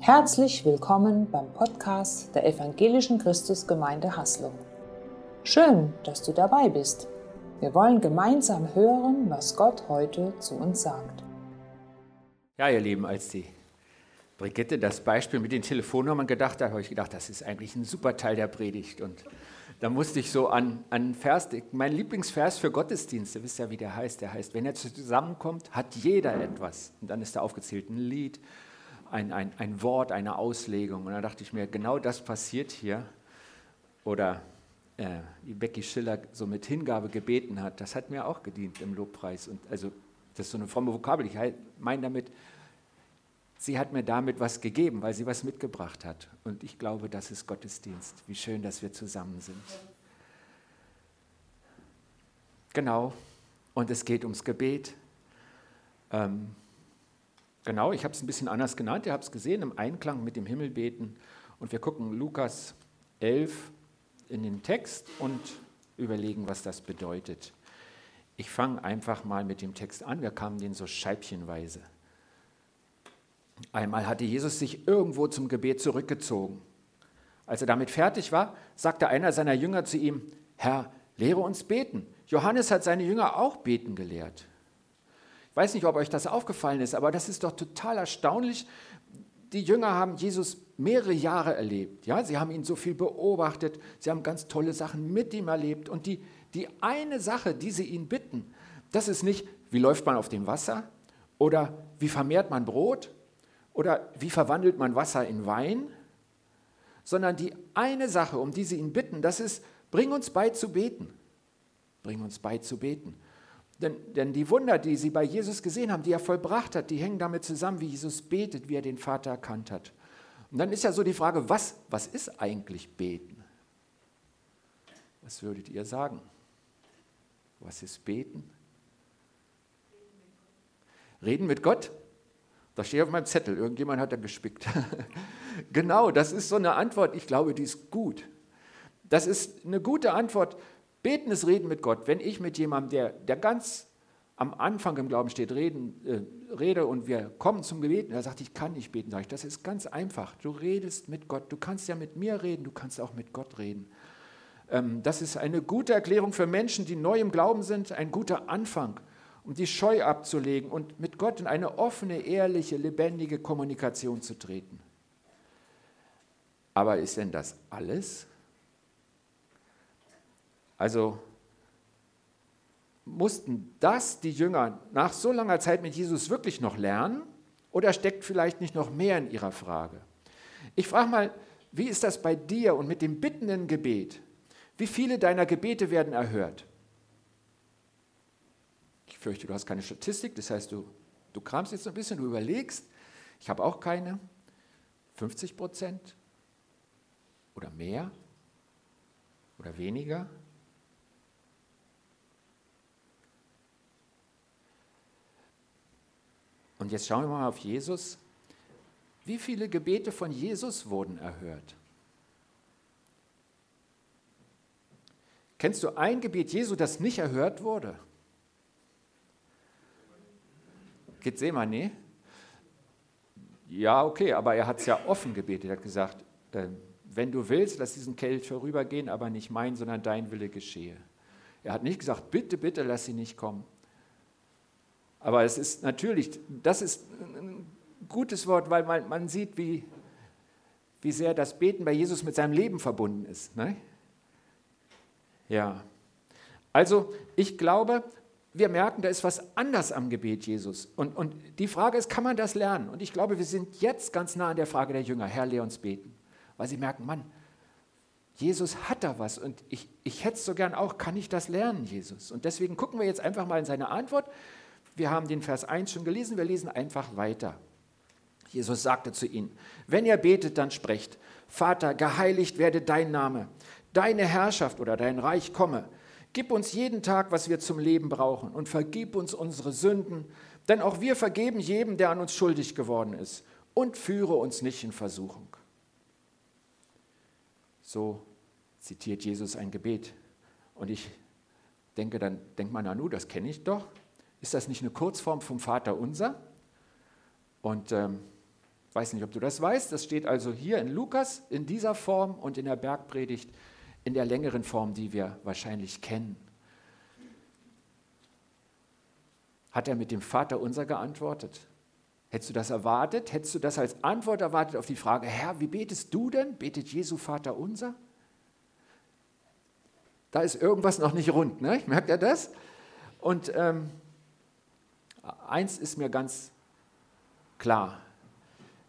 Herzlich willkommen beim Podcast der Evangelischen Christusgemeinde Haslung. Schön, dass du dabei bist. Wir wollen gemeinsam hören, was Gott heute zu uns sagt. Ja, ihr Lieben, als die Brigitte das Beispiel mit den Telefonnummern gedacht hat, habe ich gedacht, das ist eigentlich ein super Teil der Predigt. Und da musste ich so an, an Vers, mein Lieblingsvers für Gottesdienste, wisst ihr, wie der heißt? Der heißt, wenn er zusammenkommt, hat jeder etwas. Und dann ist da aufgezählt ein Lied, ein, ein, ein Wort, eine Auslegung. Und da dachte ich mir, genau das passiert hier. Oder äh, wie Becky Schiller so mit Hingabe gebeten hat, das hat mir auch gedient im Lobpreis. Und also das ist so eine fromme Vokabel. Ich meine damit, sie hat mir damit was gegeben, weil sie was mitgebracht hat. Und ich glaube, das ist Gottesdienst. Wie schön, dass wir zusammen sind. Genau. Und es geht ums Gebet. Ähm, genau, ich habe es ein bisschen anders genannt. Ihr habt es gesehen, im Einklang mit dem Himmelbeten. Und wir gucken Lukas 11 in den Text und überlegen, was das bedeutet. Ich fange einfach mal mit dem Text an. Wir kamen den so scheibchenweise. Einmal hatte Jesus sich irgendwo zum Gebet zurückgezogen. Als er damit fertig war, sagte einer seiner Jünger zu ihm, Herr, lehre uns beten. Johannes hat seine Jünger auch beten gelehrt. Ich weiß nicht, ob euch das aufgefallen ist, aber das ist doch total erstaunlich. Die Jünger haben Jesus mehrere Jahre erlebt. Ja, sie haben ihn so viel beobachtet, sie haben ganz tolle Sachen mit ihm erlebt. Und die, die eine Sache, die sie ihn bitten, das ist nicht, wie läuft man auf dem Wasser oder wie vermehrt man Brot oder wie verwandelt man Wasser in Wein, sondern die eine Sache, um die sie ihn bitten, das ist, bring uns bei zu beten. Bring uns bei zu beten. Denn, denn die Wunder, die sie bei Jesus gesehen haben, die er vollbracht hat, die hängen damit zusammen, wie Jesus betet, wie er den Vater erkannt hat. Und dann ist ja so die Frage, was, was ist eigentlich beten? Was würdet ihr sagen? Was ist beten? Reden mit Gott? Das steht auf meinem Zettel. Irgendjemand hat da gespickt. genau, das ist so eine Antwort. Ich glaube, die ist gut. Das ist eine gute Antwort. Beten ist Reden mit Gott. Wenn ich mit jemandem, der, der ganz am Anfang im Glauben steht, reden, äh, rede und wir kommen zum Gebet und er sagt, ich kann nicht beten, sage ich, das ist ganz einfach. Du redest mit Gott. Du kannst ja mit mir reden, du kannst auch mit Gott reden. Ähm, das ist eine gute Erklärung für Menschen, die neu im Glauben sind, ein guter Anfang um die Scheu abzulegen und mit Gott in eine offene, ehrliche, lebendige Kommunikation zu treten. Aber ist denn das alles? Also mussten das die Jünger nach so langer Zeit mit Jesus wirklich noch lernen oder steckt vielleicht nicht noch mehr in ihrer Frage? Ich frage mal, wie ist das bei dir und mit dem bittenden Gebet? Wie viele deiner Gebete werden erhört? fürchte, du hast keine Statistik, das heißt, du, du kramst jetzt ein bisschen, du überlegst. Ich habe auch keine. 50 Prozent oder mehr oder weniger? Und jetzt schauen wir mal auf Jesus. Wie viele Gebete von Jesus wurden erhört? Kennst du ein Gebet Jesu, das nicht erhört wurde? Gethsemane? Ja, okay, aber er hat es ja offen gebetet. Er hat gesagt, äh, wenn du willst, lass diesen Kelch vorübergehen, aber nicht mein, sondern dein Wille geschehe. Er hat nicht gesagt, bitte, bitte, lass sie nicht kommen. Aber es ist natürlich, das ist ein gutes Wort, weil man, man sieht, wie, wie sehr das Beten bei Jesus mit seinem Leben verbunden ist. Ne? Ja. Also ich glaube, wir merken, da ist was anders am Gebet Jesus. Und, und die Frage ist, kann man das lernen? Und ich glaube, wir sind jetzt ganz nah an der Frage der Jünger, Herr, lehr uns beten. Weil sie merken, Mann, Jesus hat da was und ich, ich hätte es so gern auch, kann ich das lernen, Jesus? Und deswegen gucken wir jetzt einfach mal in seine Antwort. Wir haben den Vers 1 schon gelesen, wir lesen einfach weiter. Jesus sagte zu ihnen, wenn ihr betet, dann sprecht, Vater, geheiligt werde dein Name, deine Herrschaft oder dein Reich komme Gib uns jeden Tag, was wir zum Leben brauchen und vergib uns unsere Sünden, denn auch wir vergeben jedem, der an uns schuldig geworden ist und führe uns nicht in Versuchung. So zitiert Jesus ein Gebet. Und ich denke, dann denkt man, Nanu, das kenne ich doch. Ist das nicht eine Kurzform vom Vater unser? Und ähm, weiß nicht, ob du das weißt. Das steht also hier in Lukas in dieser Form und in der Bergpredigt in der längeren Form, die wir wahrscheinlich kennen. Hat er mit dem Vater unser geantwortet? Hättest du das erwartet? Hättest du das als Antwort erwartet auf die Frage, Herr, wie betest du denn? Betet Jesu Vater unser? Da ist irgendwas noch nicht rund, ne? merkt ihr das? Und ähm, eins ist mir ganz klar,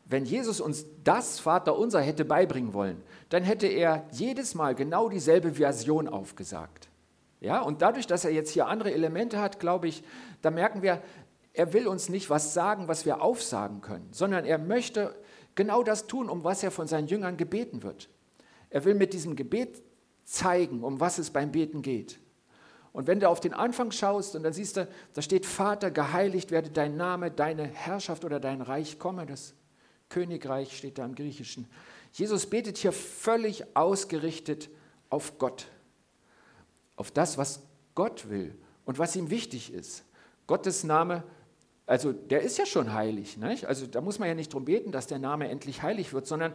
wenn Jesus uns das Vaterunser hätte beibringen wollen, dann hätte er jedes Mal genau dieselbe Version aufgesagt. Ja, und dadurch, dass er jetzt hier andere Elemente hat, glaube ich, da merken wir, er will uns nicht was sagen, was wir aufsagen können, sondern er möchte genau das tun, um was er von seinen Jüngern gebeten wird. Er will mit diesem Gebet zeigen, um was es beim Beten geht. Und wenn du auf den Anfang schaust und dann siehst du, da steht Vater, geheiligt werde dein Name, deine Herrschaft oder dein Reich komme, das Königreich steht da im Griechischen. Jesus betet hier völlig ausgerichtet auf Gott, auf das, was Gott will und was ihm wichtig ist. Gottes Name, also der ist ja schon heilig. Nicht? Also da muss man ja nicht darum beten, dass der Name endlich heilig wird, sondern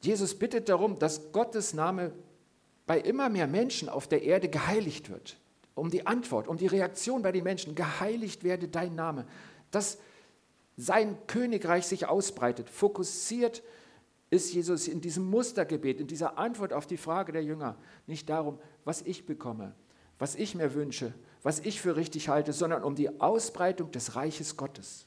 Jesus bittet darum, dass Gottes Name bei immer mehr Menschen auf der Erde geheiligt wird. Um die Antwort, um die Reaktion bei den Menschen, geheiligt werde dein Name. Das sein Königreich sich ausbreitet. Fokussiert ist Jesus in diesem Mustergebet, in dieser Antwort auf die Frage der Jünger nicht darum, was ich bekomme, was ich mir wünsche, was ich für richtig halte, sondern um die Ausbreitung des Reiches Gottes.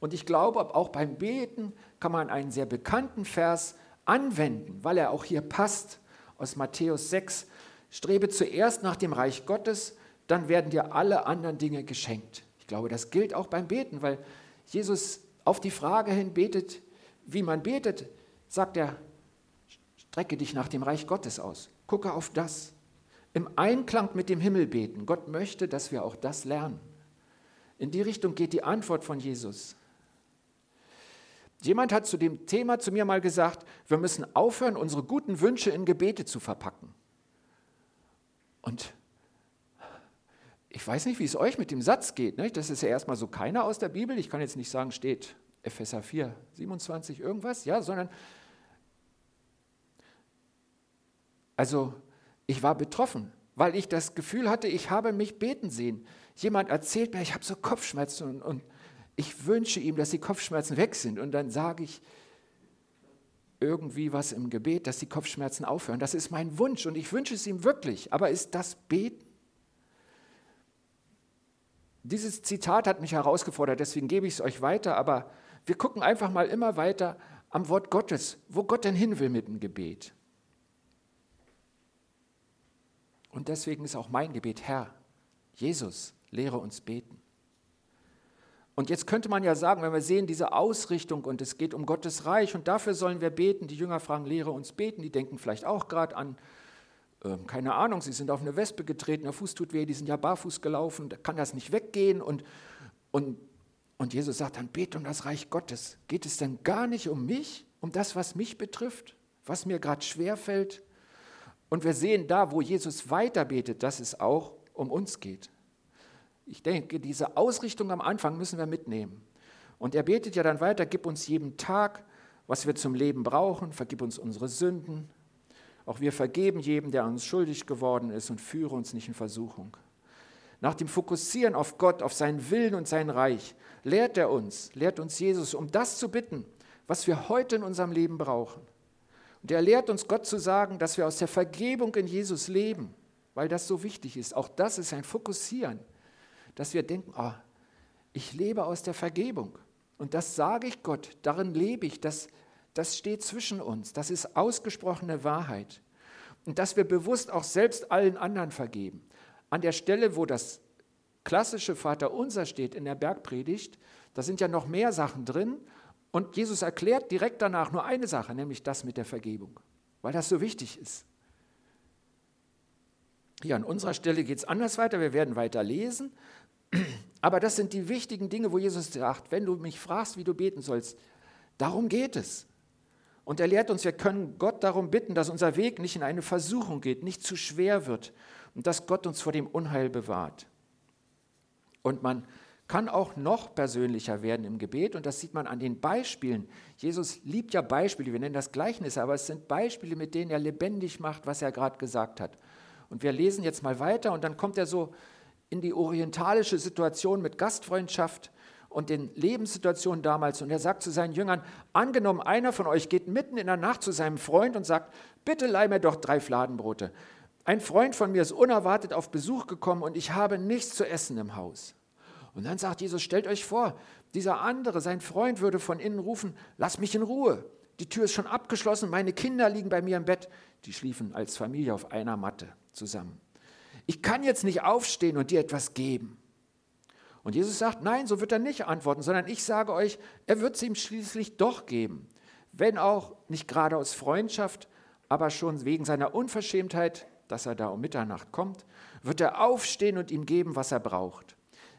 Und ich glaube, auch beim Beten kann man einen sehr bekannten Vers anwenden, weil er auch hier passt, aus Matthäus 6. Strebe zuerst nach dem Reich Gottes, dann werden dir alle anderen Dinge geschenkt glaube, das gilt auch beim Beten, weil Jesus auf die Frage hin betet, wie man betet, sagt er, strecke dich nach dem Reich Gottes aus, gucke auf das. Im Einklang mit dem Himmel beten. Gott möchte, dass wir auch das lernen. In die Richtung geht die Antwort von Jesus. Jemand hat zu dem Thema zu mir mal gesagt, wir müssen aufhören, unsere guten Wünsche in Gebete zu verpacken. Und ich weiß nicht, wie es euch mit dem Satz geht. Ne? Das ist ja erstmal so keiner aus der Bibel. Ich kann jetzt nicht sagen, steht Epheser 4, 27 irgendwas, ja, sondern also ich war betroffen, weil ich das Gefühl hatte, ich habe mich beten sehen. Jemand erzählt mir, ich habe so Kopfschmerzen und, und ich wünsche ihm, dass die Kopfschmerzen weg sind. Und dann sage ich irgendwie was im Gebet, dass die Kopfschmerzen aufhören. Das ist mein Wunsch und ich wünsche es ihm wirklich. Aber ist das Beten? Dieses Zitat hat mich herausgefordert, deswegen gebe ich es euch weiter, aber wir gucken einfach mal immer weiter am Wort Gottes, wo Gott denn hin will mit dem Gebet. Und deswegen ist auch mein Gebet, Herr, Jesus, lehre uns beten. Und jetzt könnte man ja sagen, wenn wir sehen diese Ausrichtung und es geht um Gottes Reich und dafür sollen wir beten, die Jünger fragen, lehre uns beten, die denken vielleicht auch gerade an ähm, keine Ahnung, sie sind auf eine Wespe getreten, der Fuß tut weh, die sind ja barfuß gelaufen, da kann das nicht weggehen. Und, und, und Jesus sagt dann, bete um das Reich Gottes. Geht es denn gar nicht um mich, um das, was mich betrifft, was mir gerade schwerfällt? Und wir sehen da, wo Jesus weiter betet, dass es auch um uns geht. Ich denke, diese Ausrichtung am Anfang müssen wir mitnehmen. Und er betet ja dann weiter, gib uns jeden Tag, was wir zum Leben brauchen, vergib uns unsere Sünden, auch wir vergeben jedem, der uns schuldig geworden ist und führe uns nicht in Versuchung. Nach dem Fokussieren auf Gott, auf seinen Willen und sein Reich, lehrt er uns, lehrt uns Jesus, um das zu bitten, was wir heute in unserem Leben brauchen. Und er lehrt uns, Gott zu sagen, dass wir aus der Vergebung in Jesus leben, weil das so wichtig ist. Auch das ist ein Fokussieren, dass wir denken, oh, ich lebe aus der Vergebung. Und das sage ich Gott, darin lebe ich, das das steht zwischen uns. Das ist ausgesprochene Wahrheit. Und dass wir bewusst auch selbst allen anderen vergeben. An der Stelle, wo das klassische Vaterunser steht in der Bergpredigt, da sind ja noch mehr Sachen drin. Und Jesus erklärt direkt danach nur eine Sache, nämlich das mit der Vergebung, weil das so wichtig ist. Hier an unserer Stelle geht es anders weiter, wir werden weiter lesen. Aber das sind die wichtigen Dinge, wo Jesus sagt, wenn du mich fragst, wie du beten sollst, darum geht es. Und er lehrt uns, wir können Gott darum bitten, dass unser Weg nicht in eine Versuchung geht, nicht zu schwer wird und dass Gott uns vor dem Unheil bewahrt. Und man kann auch noch persönlicher werden im Gebet und das sieht man an den Beispielen. Jesus liebt ja Beispiele, wir nennen das Gleichnisse, aber es sind Beispiele, mit denen er lebendig macht, was er gerade gesagt hat. Und wir lesen jetzt mal weiter und dann kommt er so in die orientalische Situation mit Gastfreundschaft und den Lebenssituationen damals. Und er sagt zu seinen Jüngern, angenommen, einer von euch geht mitten in der Nacht zu seinem Freund und sagt, bitte leih mir doch drei Fladenbrote. Ein Freund von mir ist unerwartet auf Besuch gekommen und ich habe nichts zu essen im Haus. Und dann sagt Jesus, stellt euch vor, dieser andere, sein Freund würde von innen rufen, lass mich in Ruhe. Die Tür ist schon abgeschlossen, meine Kinder liegen bei mir im Bett. Die schliefen als Familie auf einer Matte zusammen. Ich kann jetzt nicht aufstehen und dir etwas geben. Und Jesus sagt, nein, so wird er nicht antworten, sondern ich sage euch, er wird es ihm schließlich doch geben. Wenn auch nicht gerade aus Freundschaft, aber schon wegen seiner Unverschämtheit, dass er da um Mitternacht kommt, wird er aufstehen und ihm geben, was er braucht.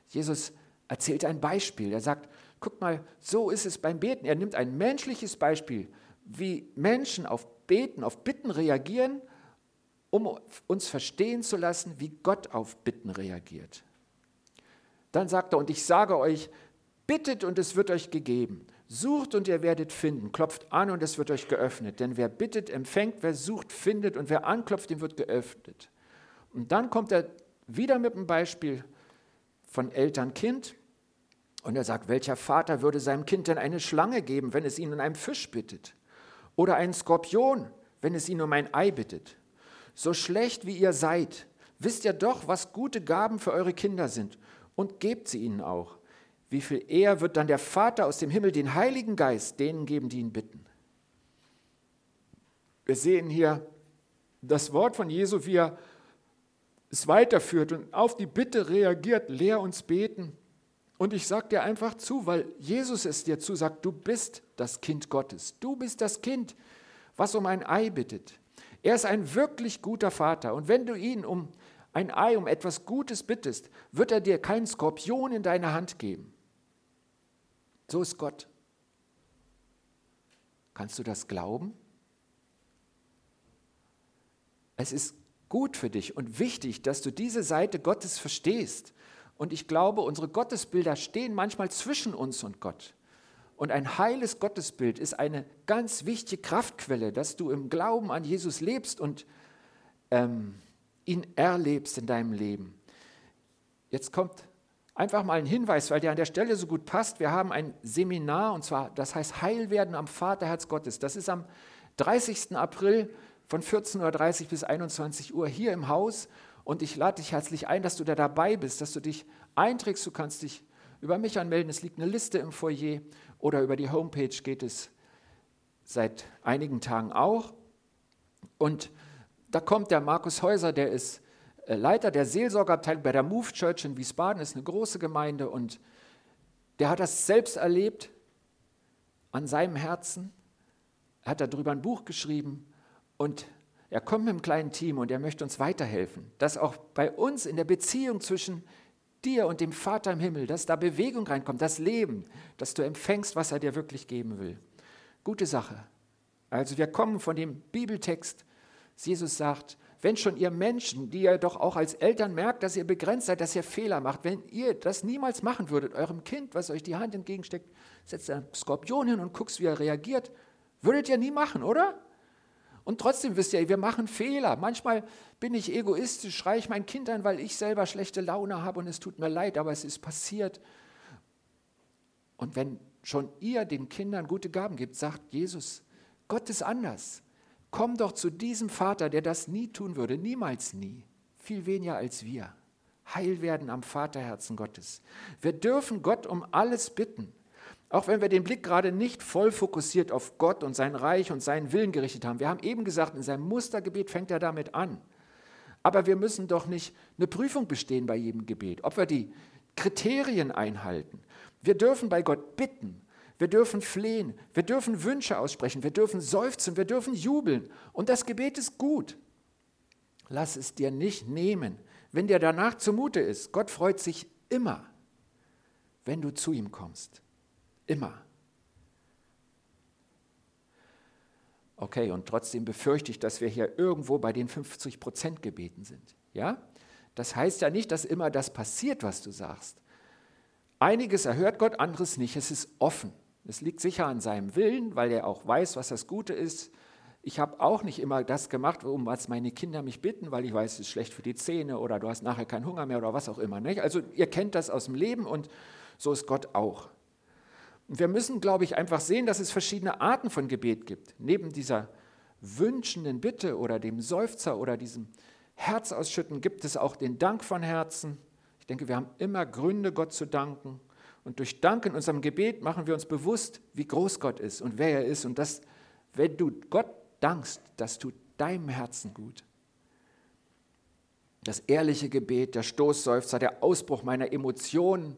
Jesus erzählt ein Beispiel. Er sagt, guck mal, so ist es beim Beten. Er nimmt ein menschliches Beispiel, wie Menschen auf Beten, auf Bitten reagieren, um uns verstehen zu lassen, wie Gott auf Bitten reagiert. Dann sagt er, und ich sage euch, bittet und es wird euch gegeben. Sucht und ihr werdet finden. Klopft an und es wird euch geöffnet. Denn wer bittet, empfängt. Wer sucht, findet. Und wer anklopft, dem wird geöffnet. Und dann kommt er wieder mit einem Beispiel von Eltern-Kind. Und er sagt, welcher Vater würde seinem Kind denn eine Schlange geben, wenn es ihn um einen Fisch bittet? Oder einen Skorpion, wenn es ihn um ein Ei bittet? So schlecht wie ihr seid, wisst ihr doch, was gute Gaben für eure Kinder sind und gebt sie ihnen auch. Wie viel eher wird dann der Vater aus dem Himmel den Heiligen Geist denen geben, die ihn bitten. Wir sehen hier das Wort von Jesu, wie er es weiterführt und auf die Bitte reagiert, lehr uns beten. Und ich sage dir einfach zu, weil Jesus es dir zusagt, du bist das Kind Gottes. Du bist das Kind, was um ein Ei bittet. Er ist ein wirklich guter Vater. Und wenn du ihn um ein Ei um etwas Gutes bittest, wird er dir keinen Skorpion in deine Hand geben. So ist Gott. Kannst du das glauben? Es ist gut für dich und wichtig, dass du diese Seite Gottes verstehst. Und ich glaube, unsere Gottesbilder stehen manchmal zwischen uns und Gott. Und ein heiles Gottesbild ist eine ganz wichtige Kraftquelle, dass du im Glauben an Jesus lebst und ähm, ihn erlebst in deinem Leben. Jetzt kommt einfach mal ein Hinweis, weil der an der Stelle so gut passt. Wir haben ein Seminar und zwar, das heißt Heilwerden am Vaterherz Gottes. Das ist am 30. April von 14.30 Uhr bis 21 Uhr hier im Haus. Und ich lade dich herzlich ein, dass du da dabei bist, dass du dich einträgst. Du kannst dich über mich anmelden. Es liegt eine Liste im Foyer oder über die Homepage geht es seit einigen Tagen auch. Und da kommt der Markus Häuser, der ist äh, Leiter der Seelsorgeabteilung bei der Move Church in Wiesbaden, ist eine große Gemeinde und der hat das selbst erlebt an seinem Herzen. Er hat darüber ein Buch geschrieben und er kommt mit einem kleinen Team und er möchte uns weiterhelfen, dass auch bei uns in der Beziehung zwischen dir und dem Vater im Himmel, dass da Bewegung reinkommt, das Leben, dass du empfängst, was er dir wirklich geben will. Gute Sache. Also wir kommen von dem Bibeltext Jesus sagt, wenn schon ihr Menschen, die ihr doch auch als Eltern merkt, dass ihr begrenzt seid, dass ihr Fehler macht, wenn ihr das niemals machen würdet, eurem Kind, was euch die Hand entgegensteckt, setzt einen Skorpion hin und guckst, wie er reagiert, würdet ihr nie machen, oder? Und trotzdem wisst ihr, wir machen Fehler. Manchmal bin ich egoistisch, schreie ich mein Kind an, weil ich selber schlechte Laune habe und es tut mir leid, aber es ist passiert. Und wenn schon ihr den Kindern gute Gaben gibt, sagt Jesus, Gott ist anders. Komm doch zu diesem Vater, der das nie tun würde, niemals nie, viel weniger als wir. Heil werden am Vaterherzen Gottes. Wir dürfen Gott um alles bitten. Auch wenn wir den Blick gerade nicht voll fokussiert auf Gott und sein Reich und seinen Willen gerichtet haben. Wir haben eben gesagt, in seinem Mustergebet fängt er damit an. Aber wir müssen doch nicht eine Prüfung bestehen bei jedem Gebet, ob wir die Kriterien einhalten. Wir dürfen bei Gott bitten wir dürfen flehen, wir dürfen Wünsche aussprechen, wir dürfen seufzen, wir dürfen jubeln. Und das Gebet ist gut. Lass es dir nicht nehmen, wenn dir danach zumute ist. Gott freut sich immer, wenn du zu ihm kommst. Immer. Okay, und trotzdem befürchte ich, dass wir hier irgendwo bei den 50 Prozent gebeten sind. Ja? Das heißt ja nicht, dass immer das passiert, was du sagst. Einiges erhört Gott, anderes nicht. Es ist offen. Es liegt sicher an seinem Willen, weil er auch weiß, was das Gute ist. Ich habe auch nicht immer das gemacht, um was meine Kinder mich bitten, weil ich weiß, es ist schlecht für die Zähne oder du hast nachher keinen Hunger mehr oder was auch immer. Nicht? Also ihr kennt das aus dem Leben und so ist Gott auch. Und wir müssen, glaube ich, einfach sehen, dass es verschiedene Arten von Gebet gibt. Neben dieser wünschenden Bitte oder dem Seufzer oder diesem Herzausschütten gibt es auch den Dank von Herzen. Ich denke, wir haben immer Gründe, Gott zu danken. Und durch Dank in unserem Gebet machen wir uns bewusst, wie groß Gott ist und wer er ist. Und dass, wenn du Gott dankst, das tut deinem Herzen gut. Das ehrliche Gebet, der Stoßseufzer, der Ausbruch meiner Emotionen.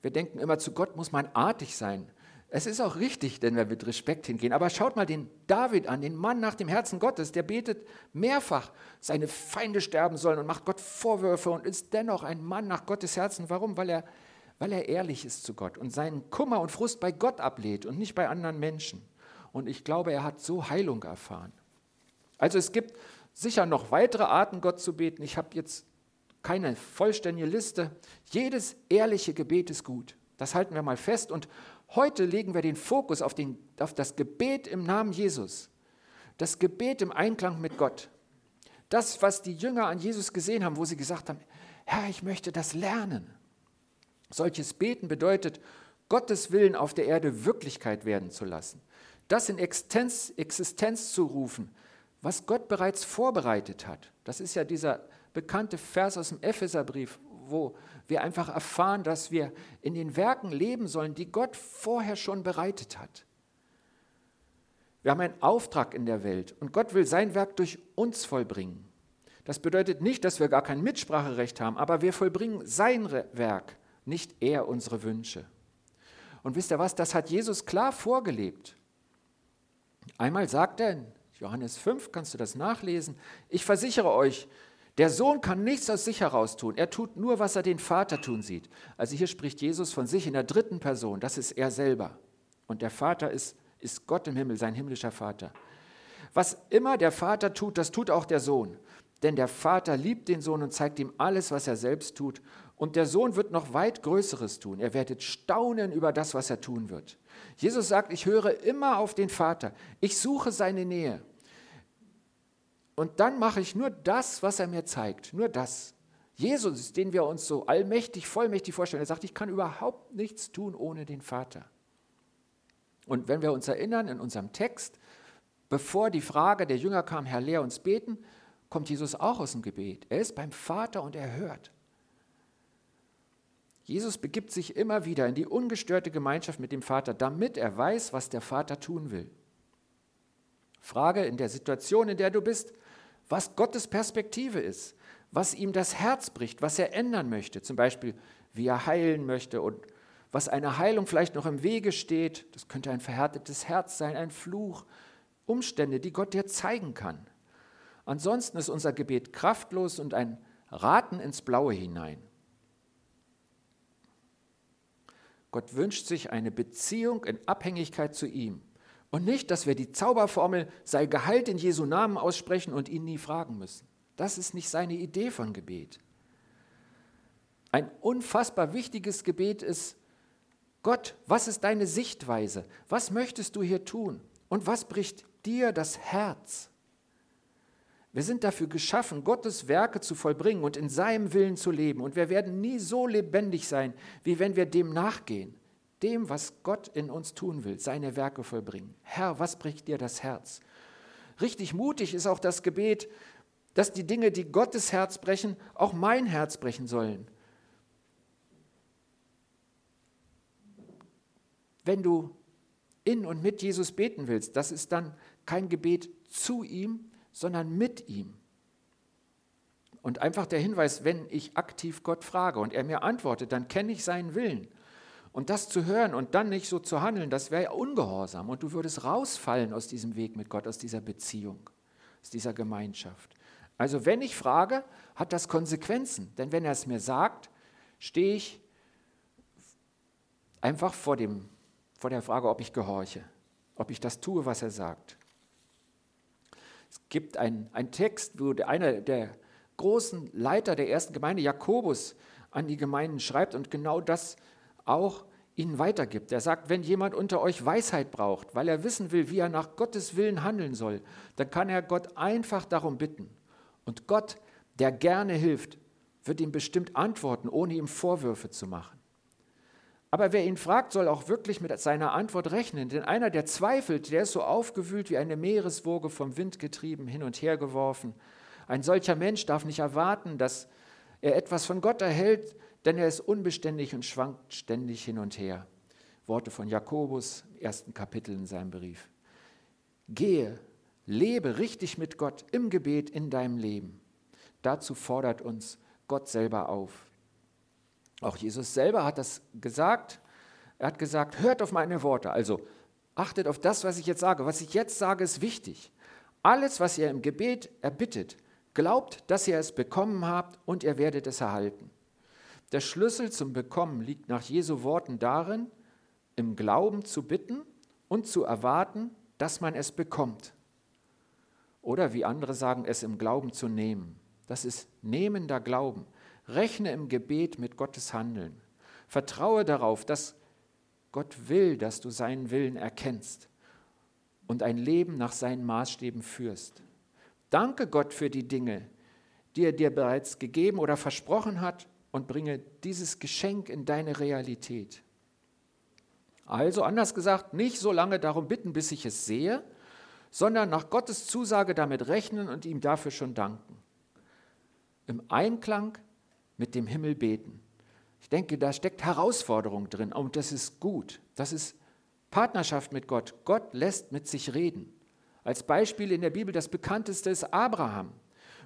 Wir denken immer, zu Gott muss man artig sein. Es ist auch richtig, wenn wir mit Respekt hingehen. Aber schaut mal den David an, den Mann nach dem Herzen Gottes, der betet mehrfach, seine Feinde sterben sollen und macht Gott Vorwürfe und ist dennoch ein Mann nach Gottes Herzen. Warum? Weil er, weil er ehrlich ist zu Gott und seinen Kummer und Frust bei Gott ablehnt und nicht bei anderen Menschen. Und ich glaube, er hat so Heilung erfahren. Also es gibt sicher noch weitere Arten, Gott zu beten. Ich habe jetzt keine vollständige Liste. Jedes ehrliche Gebet ist gut. Das halten wir mal fest. Und heute legen wir den Fokus auf, den, auf das Gebet im Namen Jesus. Das Gebet im Einklang mit Gott. Das, was die Jünger an Jesus gesehen haben, wo sie gesagt haben, Herr, ich möchte das lernen. Solches Beten bedeutet, Gottes Willen auf der Erde Wirklichkeit werden zu lassen das in Existenz, Existenz zu rufen, was Gott bereits vorbereitet hat. Das ist ja dieser bekannte Vers aus dem Epheserbrief, wo wir einfach erfahren, dass wir in den Werken leben sollen, die Gott vorher schon bereitet hat. Wir haben einen Auftrag in der Welt und Gott will sein Werk durch uns vollbringen. Das bedeutet nicht, dass wir gar kein Mitspracherecht haben, aber wir vollbringen sein Werk, nicht er unsere Wünsche. Und wisst ihr was, das hat Jesus klar vorgelebt. Einmal sagt er in Johannes 5, kannst du das nachlesen, ich versichere euch, der Sohn kann nichts aus sich heraus tun. Er tut nur, was er den Vater tun sieht. Also hier spricht Jesus von sich in der dritten Person. Das ist er selber. Und der Vater ist, ist Gott im Himmel, sein himmlischer Vater. Was immer der Vater tut, das tut auch der Sohn. Denn der Vater liebt den Sohn und zeigt ihm alles, was er selbst tut. Und der Sohn wird noch weit Größeres tun. Er werdet staunen über das, was er tun wird. Jesus sagt, ich höre immer auf den Vater. Ich suche seine Nähe. Und dann mache ich nur das, was er mir zeigt. Nur das. Jesus, den wir uns so allmächtig, vollmächtig vorstellen, er sagt, ich kann überhaupt nichts tun ohne den Vater. Und wenn wir uns erinnern in unserem Text, bevor die Frage der Jünger kam, Herr, lehr uns beten, kommt Jesus auch aus dem Gebet. Er ist beim Vater und er hört. Jesus begibt sich immer wieder in die ungestörte Gemeinschaft mit dem Vater, damit er weiß, was der Vater tun will. Frage in der Situation, in der du bist, was Gottes Perspektive ist, was ihm das Herz bricht, was er ändern möchte, zum Beispiel wie er heilen möchte und was einer Heilung vielleicht noch im Wege steht. Das könnte ein verhärtetes Herz sein, ein Fluch, Umstände, die Gott dir zeigen kann. Ansonsten ist unser Gebet kraftlos und ein Raten ins Blaue hinein. Gott wünscht sich eine Beziehung in Abhängigkeit zu ihm. Und nicht, dass wir die Zauberformel sei geheilt in Jesu Namen aussprechen und ihn nie fragen müssen. Das ist nicht seine Idee von Gebet. Ein unfassbar wichtiges Gebet ist, Gott, was ist deine Sichtweise? Was möchtest du hier tun? Und was bricht dir das Herz? Wir sind dafür geschaffen, Gottes Werke zu vollbringen und in seinem Willen zu leben. Und wir werden nie so lebendig sein, wie wenn wir dem nachgehen, dem, was Gott in uns tun will, seine Werke vollbringen. Herr, was bricht dir das Herz? Richtig mutig ist auch das Gebet, dass die Dinge, die Gottes Herz brechen, auch mein Herz brechen sollen. Wenn du in und mit Jesus beten willst, das ist dann kein Gebet zu ihm, sondern mit ihm. Und einfach der Hinweis, wenn ich aktiv Gott frage und er mir antwortet, dann kenne ich seinen Willen. Und das zu hören und dann nicht so zu handeln, das wäre ja ungehorsam. Und du würdest rausfallen aus diesem Weg mit Gott, aus dieser Beziehung, aus dieser Gemeinschaft. Also wenn ich frage, hat das Konsequenzen. Denn wenn er es mir sagt, stehe ich einfach vor, dem, vor der Frage, ob ich gehorche, ob ich das tue, was er sagt. Es gibt einen Text, wo einer der großen Leiter der ersten Gemeinde, Jakobus, an die Gemeinden schreibt und genau das auch ihnen weitergibt. Er sagt, wenn jemand unter euch Weisheit braucht, weil er wissen will, wie er nach Gottes Willen handeln soll, dann kann er Gott einfach darum bitten. Und Gott, der gerne hilft, wird ihm bestimmt antworten, ohne ihm Vorwürfe zu machen. Aber wer ihn fragt, soll auch wirklich mit seiner Antwort rechnen. Denn einer, der zweifelt, der ist so aufgewühlt wie eine Meereswoge vom Wind getrieben, hin und her geworfen. Ein solcher Mensch darf nicht erwarten, dass er etwas von Gott erhält, denn er ist unbeständig und schwankt ständig hin und her. Worte von Jakobus, ersten Kapitel in seinem Brief. Gehe, lebe richtig mit Gott im Gebet in deinem Leben. Dazu fordert uns Gott selber auf. Auch Jesus selber hat das gesagt. Er hat gesagt, hört auf meine Worte. Also achtet auf das, was ich jetzt sage. Was ich jetzt sage, ist wichtig. Alles, was ihr im Gebet erbittet, glaubt, dass ihr es bekommen habt und ihr werdet es erhalten. Der Schlüssel zum Bekommen liegt nach Jesu Worten darin, im Glauben zu bitten und zu erwarten, dass man es bekommt. Oder wie andere sagen, es im Glauben zu nehmen. Das ist nehmender Glauben. Rechne im Gebet mit Gottes Handeln. Vertraue darauf, dass Gott will, dass du seinen Willen erkennst und ein Leben nach seinen Maßstäben führst. Danke Gott für die Dinge, die er dir bereits gegeben oder versprochen hat und bringe dieses Geschenk in deine Realität. Also anders gesagt, nicht so lange darum bitten, bis ich es sehe, sondern nach Gottes Zusage damit rechnen und ihm dafür schon danken. Im Einklang mit dem Himmel beten. Ich denke, da steckt Herausforderung drin und das ist gut. Das ist Partnerschaft mit Gott. Gott lässt mit sich reden. Als Beispiel in der Bibel das bekannteste ist Abraham,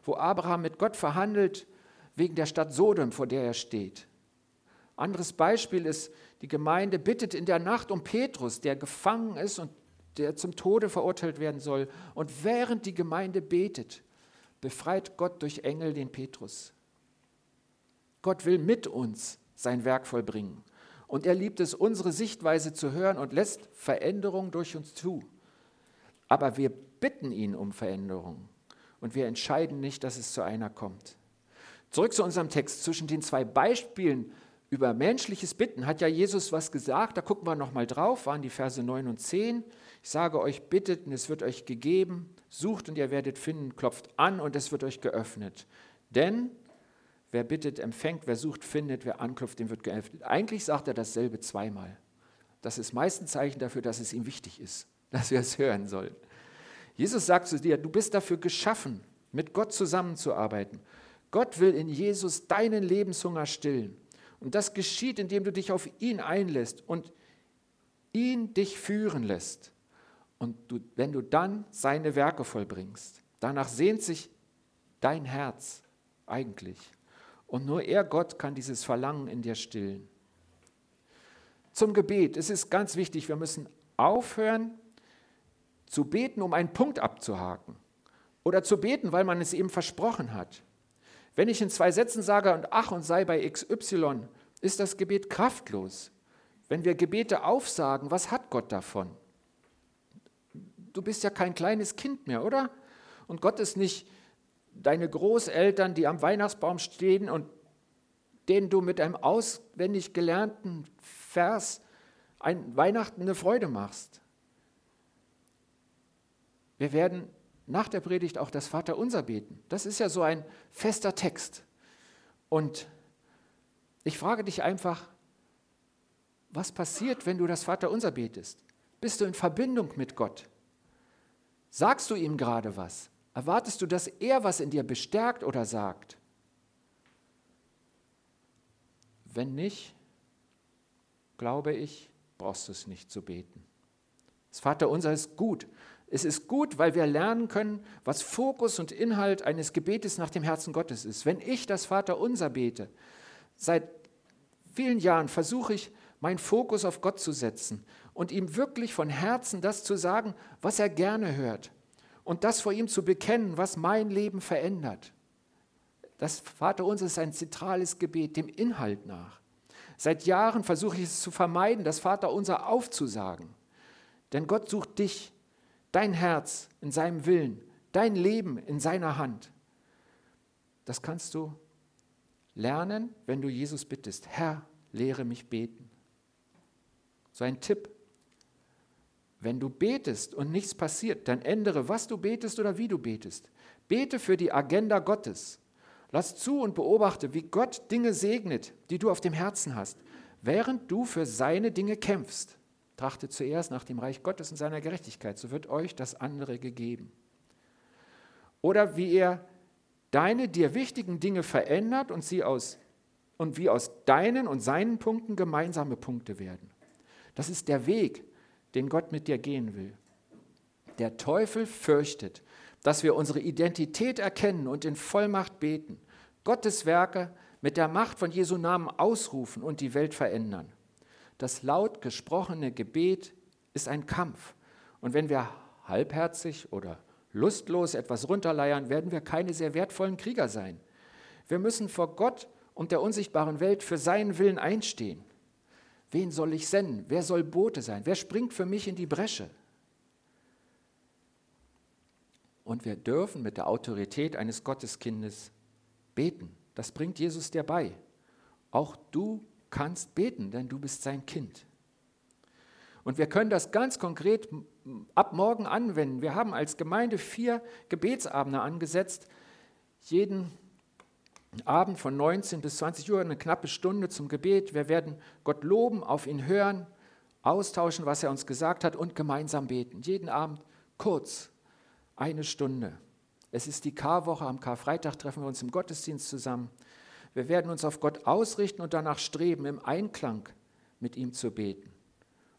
wo Abraham mit Gott verhandelt wegen der Stadt Sodom, vor der er steht. Anderes Beispiel ist, die Gemeinde bittet in der Nacht um Petrus, der gefangen ist und der zum Tode verurteilt werden soll. Und während die Gemeinde betet, befreit Gott durch Engel den Petrus. Gott will mit uns sein Werk vollbringen. Und er liebt es, unsere Sichtweise zu hören und lässt Veränderung durch uns zu. Aber wir bitten ihn um Veränderung und wir entscheiden nicht, dass es zu einer kommt. Zurück zu unserem Text. Zwischen den zwei Beispielen über menschliches Bitten hat ja Jesus was gesagt. Da gucken wir nochmal drauf, waren die Verse 9 und 10. Ich sage euch, bittet und es wird euch gegeben, sucht und ihr werdet finden, klopft an und es wird euch geöffnet. Denn wer bittet, empfängt, wer sucht, findet, wer anklopft, dem wird geöffnet. Eigentlich sagt er dasselbe zweimal. Das ist meist ein Zeichen dafür, dass es ihm wichtig ist, dass wir es hören sollen. Jesus sagt zu dir, du bist dafür geschaffen, mit Gott zusammenzuarbeiten. Gott will in Jesus deinen Lebenshunger stillen. Und das geschieht, indem du dich auf ihn einlässt und ihn dich führen lässt. Und du, wenn du dann seine Werke vollbringst, danach sehnt sich dein Herz eigentlich. Und nur er, Gott, kann dieses Verlangen in dir stillen. Zum Gebet. Es ist ganz wichtig, wir müssen aufhören zu beten, um einen Punkt abzuhaken. Oder zu beten, weil man es eben versprochen hat. Wenn ich in zwei Sätzen sage, und ach und sei bei XY, ist das Gebet kraftlos. Wenn wir Gebete aufsagen, was hat Gott davon? Du bist ja kein kleines Kind mehr, oder? Und Gott ist nicht deine Großeltern, die am Weihnachtsbaum stehen und denen du mit einem auswendig gelernten Vers ein Weihnachten eine Freude machst. Wir werden nach der Predigt auch das Vaterunser beten. Das ist ja so ein fester Text. Und ich frage dich einfach, was passiert, wenn du das Vaterunser betest? Bist du in Verbindung mit Gott? Sagst du ihm gerade was? Erwartest du, dass er was in dir bestärkt oder sagt? Wenn nicht, glaube ich, brauchst du es nicht zu beten. Das Vaterunser ist gut, es ist gut, weil wir lernen können, was Fokus und Inhalt eines Gebetes nach dem Herzen Gottes ist. Wenn ich das Vaterunser bete, seit vielen Jahren versuche ich, meinen Fokus auf Gott zu setzen und ihm wirklich von Herzen das zu sagen, was er gerne hört. Und das vor ihm zu bekennen, was mein Leben verändert. Das Vaterunser ist ein zentrales Gebet, dem Inhalt nach. Seit Jahren versuche ich es zu vermeiden, das Vaterunser aufzusagen. Denn Gott sucht dich dein Herz in seinem Willen, dein Leben in seiner Hand. Das kannst du lernen, wenn du Jesus bittest. Herr, lehre mich beten. So ein Tipp. Wenn du betest und nichts passiert, dann ändere, was du betest oder wie du betest. Bete für die Agenda Gottes. Lass zu und beobachte, wie Gott Dinge segnet, die du auf dem Herzen hast, während du für seine Dinge kämpfst. Trachte zuerst nach dem Reich Gottes und seiner Gerechtigkeit, so wird euch das andere gegeben. Oder wie er deine dir wichtigen Dinge verändert und sie aus und wie aus deinen und seinen Punkten gemeinsame Punkte werden. Das ist der Weg, den Gott mit dir gehen will. Der Teufel fürchtet, dass wir unsere Identität erkennen und in Vollmacht beten, Gottes Werke mit der Macht von Jesu Namen ausrufen und die Welt verändern. Das laut gesprochene Gebet ist ein Kampf. Und wenn wir halbherzig oder lustlos etwas runterleiern, werden wir keine sehr wertvollen Krieger sein. Wir müssen vor Gott und der unsichtbaren Welt für seinen Willen einstehen. Wen soll ich senden? Wer soll Bote sein? Wer springt für mich in die Bresche? Und wir dürfen mit der Autorität eines Gotteskindes beten. Das bringt Jesus dir bei. Auch du kannst beten, denn du bist sein Kind. Und wir können das ganz konkret ab morgen anwenden. Wir haben als Gemeinde vier Gebetsabende angesetzt. Jeden Abend von 19 bis 20 Uhr eine knappe Stunde zum Gebet. Wir werden Gott loben, auf ihn hören, austauschen, was er uns gesagt hat und gemeinsam beten. Jeden Abend kurz, eine Stunde. Es ist die Karwoche, am Karfreitag treffen wir uns im Gottesdienst zusammen. Wir werden uns auf Gott ausrichten und danach streben, im Einklang mit ihm zu beten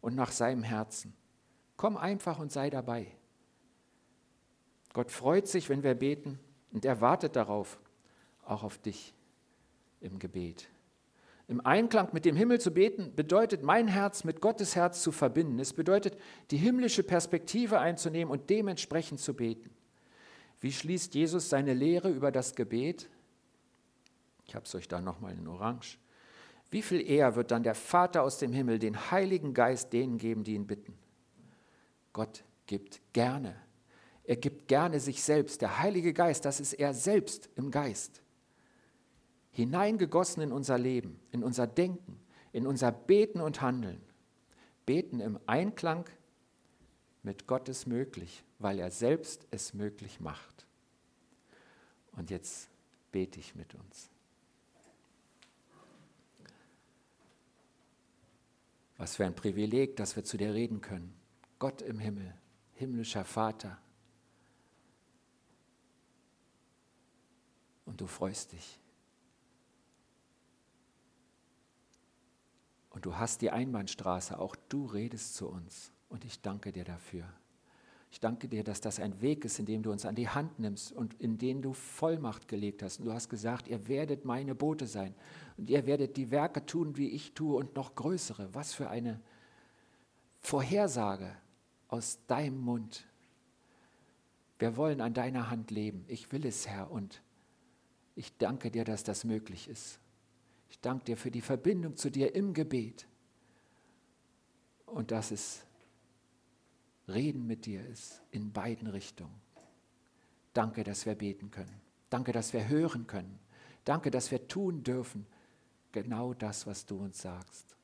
und nach seinem Herzen. Komm einfach und sei dabei. Gott freut sich, wenn wir beten und er wartet darauf, auch auf dich im Gebet. Im Einklang mit dem Himmel zu beten bedeutet, mein Herz mit Gottes Herz zu verbinden. Es bedeutet, die himmlische Perspektive einzunehmen und dementsprechend zu beten. Wie schließt Jesus seine Lehre über das Gebet? Ich habe es euch da nochmal in Orange. Wie viel eher wird dann der Vater aus dem Himmel den Heiligen Geist denen geben, die ihn bitten? Gott gibt gerne. Er gibt gerne sich selbst. Der Heilige Geist, das ist er selbst im Geist hineingegossen in unser Leben, in unser Denken, in unser Beten und Handeln. Beten im Einklang mit Gott ist möglich, weil er selbst es möglich macht. Und jetzt bete ich mit uns. Was für ein Privileg, dass wir zu dir reden können. Gott im Himmel, himmlischer Vater. Und du freust dich. Und du hast die Einbahnstraße, auch du redest zu uns. Und ich danke dir dafür. Ich danke dir, dass das ein Weg ist, in dem du uns an die Hand nimmst und in den du Vollmacht gelegt hast. Und du hast gesagt, ihr werdet meine Boote sein und ihr werdet die Werke tun, wie ich tue und noch größere. Was für eine Vorhersage aus deinem Mund. Wir wollen an deiner Hand leben. Ich will es, Herr, und ich danke dir, dass das möglich ist. Ich danke dir für die Verbindung zu dir im Gebet und dass es Reden mit dir ist in beiden Richtungen. Danke, dass wir beten können. Danke, dass wir hören können. Danke, dass wir tun dürfen genau das, was du uns sagst.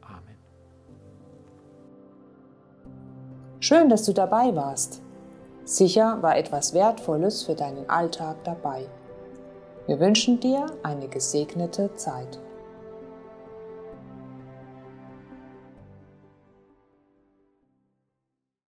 Amen. Schön, dass du dabei warst. Sicher war etwas Wertvolles für deinen Alltag dabei. Wir wünschen dir eine gesegnete Zeit.